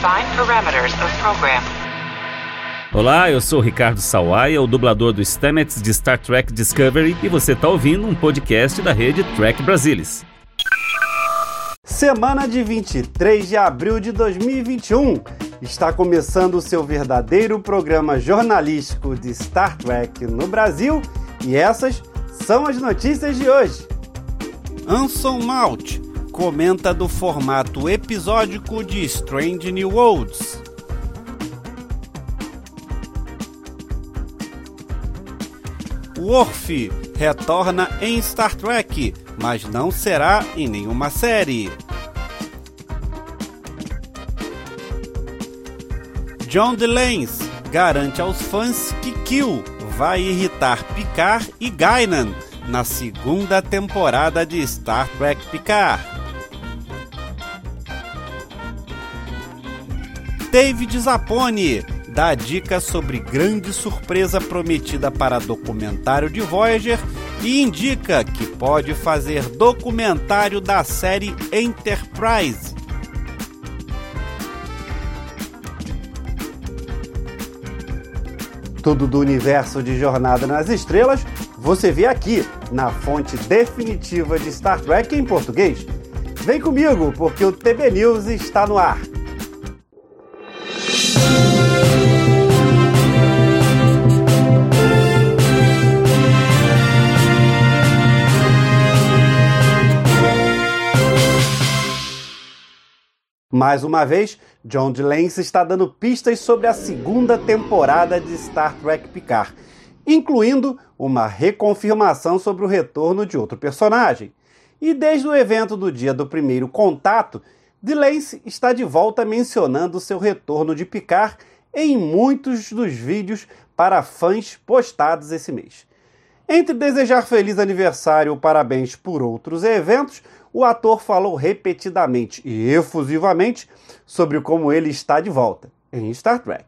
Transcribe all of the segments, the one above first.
Define parameters of program. Olá, eu sou Ricardo Sawaia, o dublador do Stamets de Star Trek Discovery, e você está ouvindo um podcast da rede Trek Brasilis. Semana de 23 de abril de 2021. Está começando o seu verdadeiro programa jornalístico de Star Trek no Brasil e essas são as notícias de hoje. Anson Mount comenta do formato episódico de Strange New Worlds. Worf retorna em Star Trek, mas não será em nenhuma série. John DeLance garante aos fãs que Kill vai irritar Picard e Guinan na segunda temporada de Star Trek Picard. David Zapponi dá dica sobre grande surpresa prometida para documentário de Voyager e indica que pode fazer documentário da série Enterprise. Tudo do universo de Jornada nas Estrelas você vê aqui na fonte definitiva de Star Trek em português. Vem comigo, porque o TB News está no ar. Mais uma vez, John DeLance está dando pistas sobre a segunda temporada de Star Trek Picard, incluindo uma reconfirmação sobre o retorno de outro personagem. E desde o evento do dia do primeiro contato, DeLance está de volta mencionando seu retorno de Picard em muitos dos vídeos para fãs postados esse mês. Entre desejar feliz aniversário ou parabéns por outros eventos, o ator falou repetidamente e efusivamente sobre como ele está de volta em Star Trek.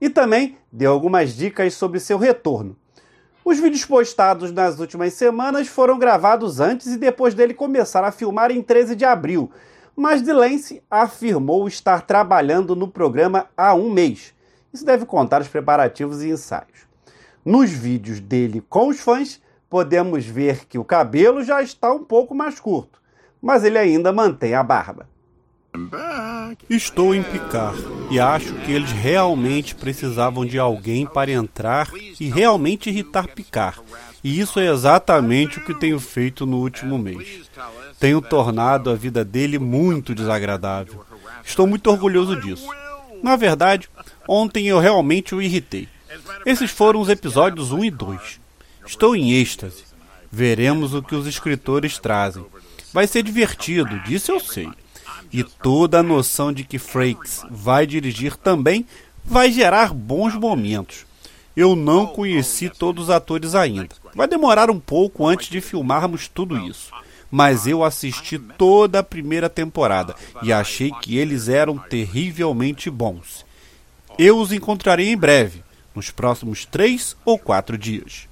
E também deu algumas dicas sobre seu retorno. Os vídeos postados nas últimas semanas foram gravados antes e depois dele começar a filmar em 13 de abril, mas Delancey afirmou estar trabalhando no programa há um mês. Isso deve contar os preparativos e ensaios. Nos vídeos dele com os fãs, podemos ver que o cabelo já está um pouco mais curto mas ele ainda mantém a barba. Estou em picar e acho que eles realmente precisavam de alguém para entrar e realmente irritar Picar. E isso é exatamente o que tenho feito no último mês. Tenho tornado a vida dele muito desagradável. Estou muito orgulhoso disso. Na verdade, ontem eu realmente o irritei. Esses foram os episódios 1 e 2. Estou em êxtase. Veremos o que os escritores trazem. Vai ser divertido, disso eu sei. E toda a noção de que Frakes vai dirigir também vai gerar bons momentos. Eu não conheci todos os atores ainda. Vai demorar um pouco antes de filmarmos tudo isso. Mas eu assisti toda a primeira temporada e achei que eles eram terrivelmente bons. Eu os encontrarei em breve, nos próximos três ou quatro dias.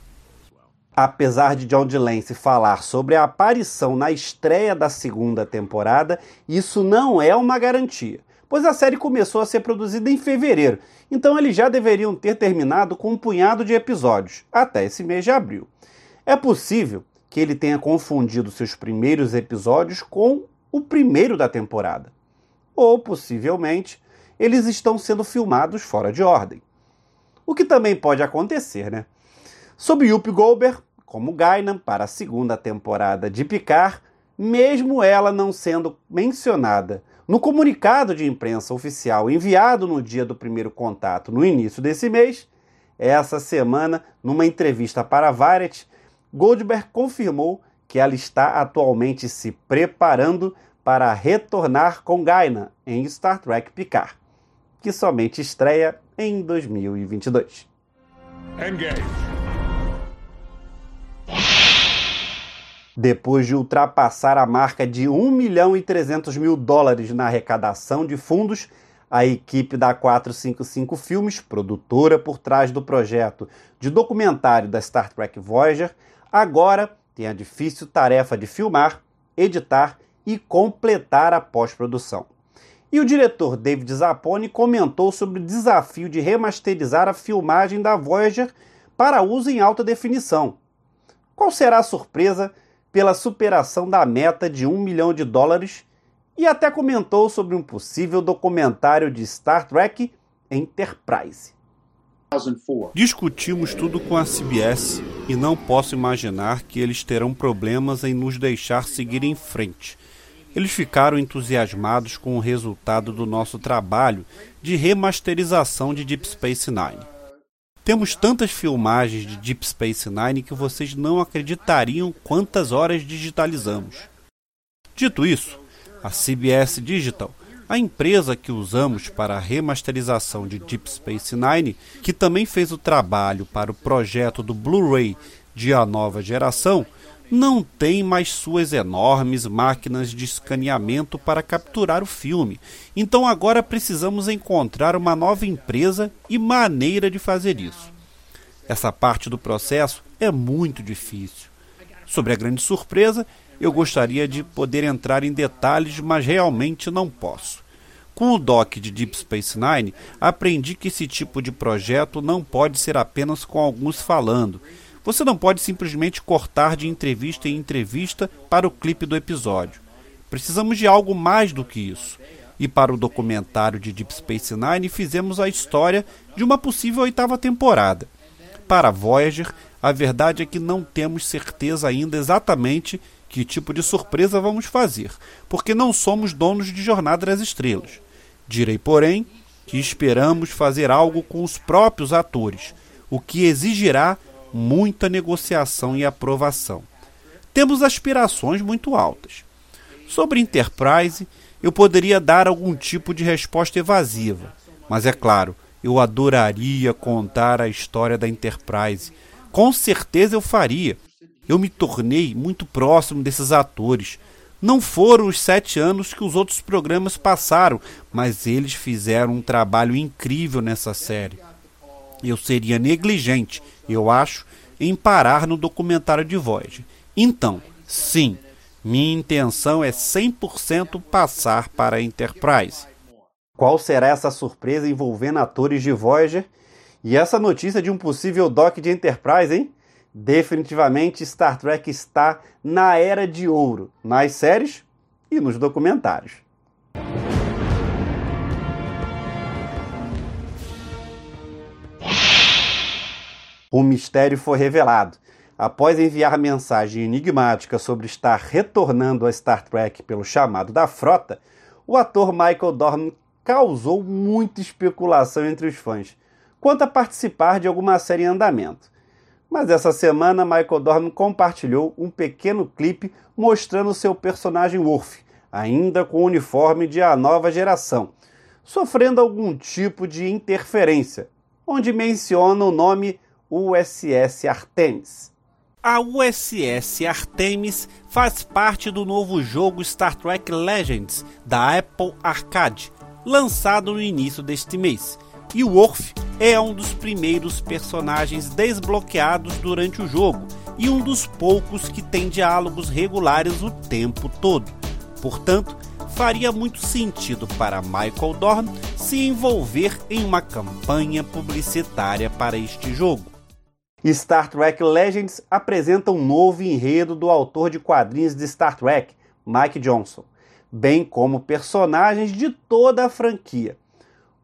Apesar de John DeLance falar sobre a aparição na estreia da segunda temporada, isso não é uma garantia, pois a série começou a ser produzida em fevereiro, então eles já deveriam ter terminado com um punhado de episódios, até esse mês de abril. É possível que ele tenha confundido seus primeiros episódios com o primeiro da temporada. Ou, possivelmente, eles estão sendo filmados fora de ordem. O que também pode acontecer, né? Sobre Yuppie Goldberg, como Guinan, para a segunda temporada de Picard, mesmo ela não sendo mencionada no comunicado de imprensa oficial enviado no dia do primeiro contato, no início desse mês, essa semana, numa entrevista para a Variety, Goldberg confirmou que ela está atualmente se preparando para retornar com Guinan em Star Trek Picard, que somente estreia em 2022. Engage. Depois de ultrapassar a marca de 1 milhão e 300 mil dólares na arrecadação de fundos, a equipe da 455 Filmes, produtora por trás do projeto de documentário da Star Trek Voyager, agora tem a difícil tarefa de filmar, editar e completar a pós-produção. E o diretor David Zapponi comentou sobre o desafio de remasterizar a filmagem da Voyager para uso em alta definição. Qual será a surpresa pela superação da meta de um milhão de dólares? E até comentou sobre um possível documentário de Star Trek Enterprise. Discutimos tudo com a CBS e não posso imaginar que eles terão problemas em nos deixar seguir em frente. Eles ficaram entusiasmados com o resultado do nosso trabalho de remasterização de Deep Space Nine. Temos tantas filmagens de Deep Space Nine que vocês não acreditariam quantas horas digitalizamos. Dito isso, a CBS Digital a empresa que usamos para a remasterização de Deep Space Nine, que também fez o trabalho para o projeto do Blu-ray de A Nova Geração, não tem mais suas enormes máquinas de escaneamento para capturar o filme. Então agora precisamos encontrar uma nova empresa e maneira de fazer isso. Essa parte do processo é muito difícil. Sobre a grande surpresa, eu gostaria de poder entrar em detalhes, mas realmente não posso. Com o doc de Deep Space Nine, aprendi que esse tipo de projeto não pode ser apenas com alguns falando. Você não pode simplesmente cortar de entrevista em entrevista para o clipe do episódio. Precisamos de algo mais do que isso. E para o documentário de Deep Space Nine, fizemos a história de uma possível oitava temporada. Para Voyager, a verdade é que não temos certeza ainda exatamente que tipo de surpresa vamos fazer, porque não somos donos de Jornada das Estrelas. Direi, porém, que esperamos fazer algo com os próprios atores, o que exigirá muita negociação e aprovação. Temos aspirações muito altas. Sobre Enterprise, eu poderia dar algum tipo de resposta evasiva, mas é claro, eu adoraria contar a história da Enterprise. Com certeza eu faria, eu me tornei muito próximo desses atores. Não foram os sete anos que os outros programas passaram, mas eles fizeram um trabalho incrível nessa série. Eu seria negligente, eu acho, em parar no documentário de Voyager. Então, sim, minha intenção é 100% passar para a Enterprise. Qual será essa surpresa envolvendo atores de Voyager? E essa notícia de um possível doc de Enterprise, hein? Definitivamente Star Trek está na era de ouro, nas séries e nos documentários. O mistério foi revelado. Após enviar mensagem enigmática sobre estar retornando a Star Trek pelo chamado da frota, o ator Michael Dorn causou muita especulação entre os fãs quanto a participar de alguma série em andamento. Mas essa semana, Michael Dorn compartilhou um pequeno clipe mostrando seu personagem Worf, ainda com o uniforme de A Nova Geração, sofrendo algum tipo de interferência, onde menciona o nome USS Artemis. A USS Artemis faz parte do novo jogo Star Trek Legends da Apple Arcade, lançado no início deste mês e o Worf é um dos primeiros personagens desbloqueados durante o jogo e um dos poucos que tem diálogos regulares o tempo todo. Portanto, faria muito sentido para Michael Dorn se envolver em uma campanha publicitária para este jogo. Star Trek Legends apresenta um novo enredo do autor de quadrinhos de Star Trek, Mike Johnson, bem como personagens de toda a franquia.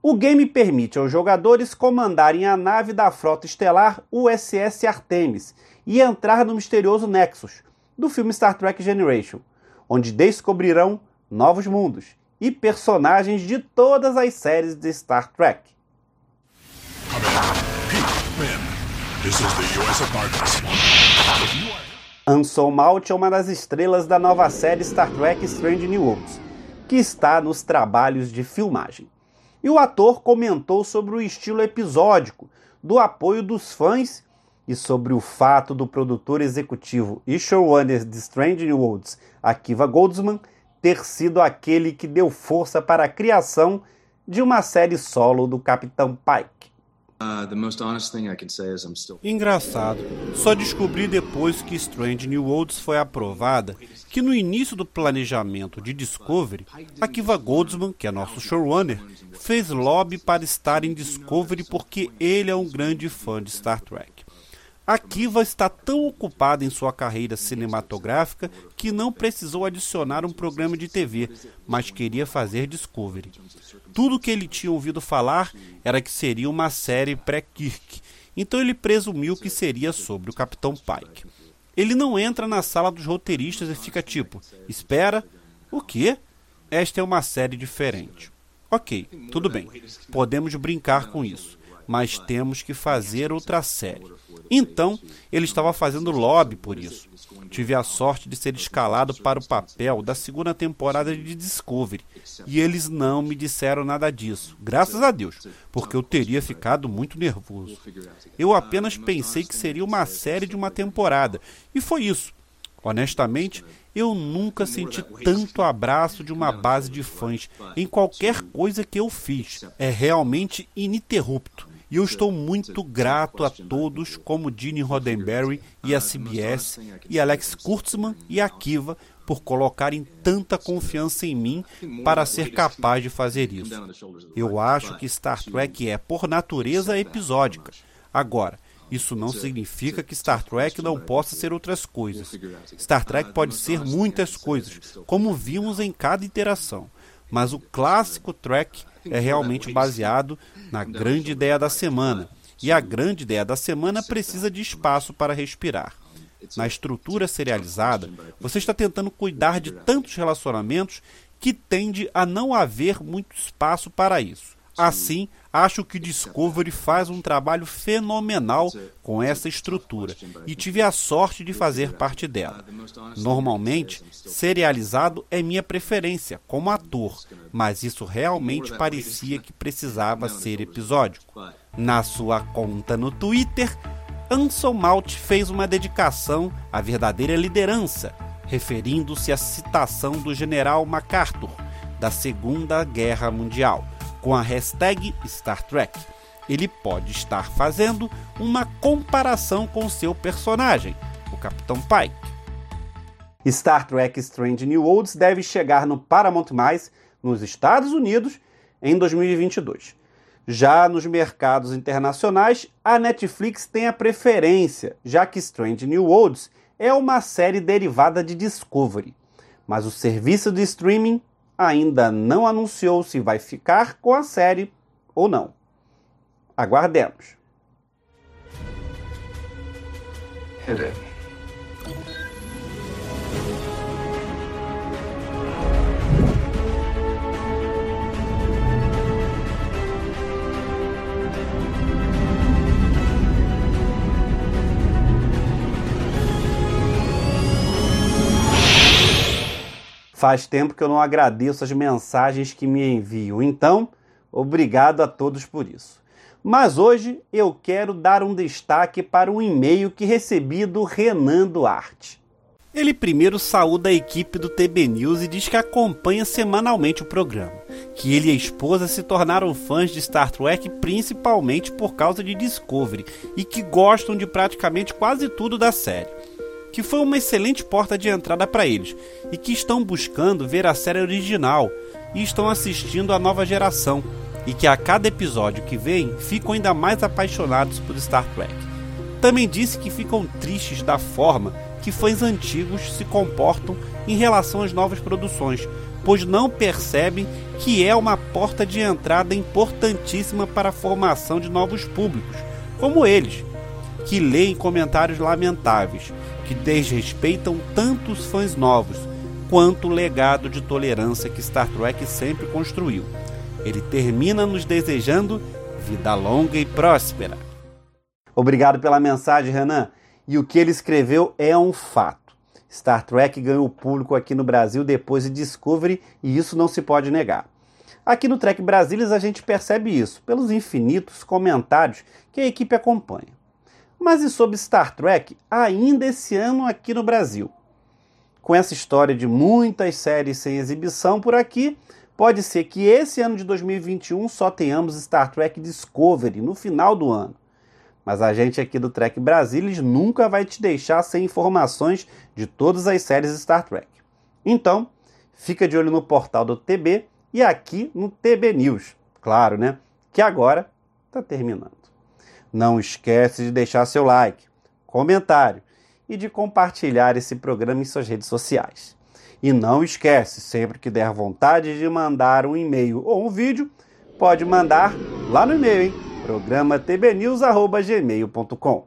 O game permite aos jogadores comandarem a nave da frota estelar USS Artemis e entrar no misterioso Nexus do filme Star Trek Generation, onde descobrirão novos mundos e personagens de todas as séries de Star Trek. Anson Mount é uma das estrelas da nova série Star Trek Strange New Worlds, que está nos trabalhos de filmagem. E o ator comentou sobre o estilo episódico, do apoio dos fãs e sobre o fato do produtor executivo e showrunner de Strange New Worlds, Akiva Goldsman, ter sido aquele que deu força para a criação de uma série solo do Capitão Pike. Engraçado. Só descobri depois que Strange New Worlds foi aprovada que no início do planejamento de Discovery, a Kiva Goldsman, que é nosso showrunner, fez lobby para estar em Discovery porque ele é um grande fã de Star Trek. A Kiva está tão ocupada em sua carreira cinematográfica que não precisou adicionar um programa de TV, mas queria fazer Discovery. Tudo que ele tinha ouvido falar era que seria uma série pré-Kirk, então ele presumiu que seria sobre o Capitão Pike. Ele não entra na sala dos roteiristas e fica tipo: Espera, o quê? Esta é uma série diferente. Ok, tudo bem, podemos brincar com isso, mas temos que fazer outra série. Então, ele estava fazendo lobby por isso. Tive a sorte de ser escalado para o papel da segunda temporada de Discovery, e eles não me disseram nada disso, graças a Deus, porque eu teria ficado muito nervoso. Eu apenas pensei que seria uma série de uma temporada, e foi isso. Honestamente, eu nunca senti tanto abraço de uma base de fãs em qualquer coisa que eu fiz. É realmente ininterrupto. E eu estou muito grato a todos, como Gene Roddenberry e a CBS, e Alex Kurtzman e a Kiva, por colocarem tanta confiança em mim para ser capaz de fazer isso. Eu acho que Star Trek é, por natureza, episódica. Agora, isso não significa que Star Trek não possa ser outras coisas. Star Trek pode ser muitas coisas, como vimos em cada interação. Mas o clássico Trek é realmente baseado na grande ideia da semana. E a grande ideia da semana precisa de espaço para respirar. Na estrutura serializada, você está tentando cuidar de tantos relacionamentos que tende a não haver muito espaço para isso. Assim, acho que Discovery faz um trabalho fenomenal com essa estrutura e tive a sorte de fazer parte dela. Normalmente, serializado é minha preferência como ator, mas isso realmente parecia que precisava ser episódico. Na sua conta no Twitter, Anson Malt fez uma dedicação à verdadeira liderança, referindo-se à citação do general MacArthur da Segunda Guerra Mundial com a hashtag StarTrek. Ele pode estar fazendo uma comparação com seu personagem, o Capitão Pike. Star Trek Strange New Worlds deve chegar no Paramount+, nos Estados Unidos, em 2022. Já nos mercados internacionais, a Netflix tem a preferência, já que Strange New Worlds é uma série derivada de Discovery. Mas o serviço de streaming ainda não anunciou se vai ficar com a série ou não. Aguardemos. Hit it. Faz tempo que eu não agradeço as mensagens que me enviam, então, obrigado a todos por isso. Mas hoje eu quero dar um destaque para um e-mail que recebi do Renan Duarte. Ele primeiro saúda a equipe do TB News e diz que acompanha semanalmente o programa, que ele e a esposa se tornaram fãs de Star Trek principalmente por causa de Discovery e que gostam de praticamente quase tudo da série que foi uma excelente porta de entrada para eles e que estão buscando ver a série original e estão assistindo a nova geração e que a cada episódio que vem ficam ainda mais apaixonados por Star Trek. Também disse que ficam tristes da forma que fãs antigos se comportam em relação às novas produções, pois não percebem que é uma porta de entrada importantíssima para a formação de novos públicos, como eles, que leem comentários lamentáveis que desrespeitam tanto os fãs novos quanto o legado de tolerância que Star Trek sempre construiu. Ele termina nos desejando vida longa e próspera. Obrigado pela mensagem, Renan. E o que ele escreveu é um fato. Star Trek ganhou público aqui no Brasil depois de Discovery e isso não se pode negar. Aqui no Trek Brasilis a gente percebe isso pelos infinitos comentários que a equipe acompanha. Mas e sobre Star Trek ainda esse ano aqui no Brasil? Com essa história de muitas séries sem exibição por aqui, pode ser que esse ano de 2021 só tenhamos Star Trek Discovery no final do ano. Mas a gente aqui do Trek Brasilis nunca vai te deixar sem informações de todas as séries Star Trek. Então, fica de olho no portal do TB e aqui no TB News. Claro, né? Que agora está terminando. Não esquece de deixar seu like, comentário e de compartilhar esse programa em suas redes sociais. E não esquece, sempre que der vontade de mandar um e-mail ou um vídeo, pode mandar lá no e-mail, hein? programa tbnews@gmail.com.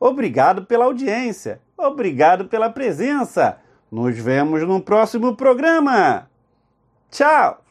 Obrigado pela audiência. Obrigado pela presença. Nos vemos no próximo programa. Tchau.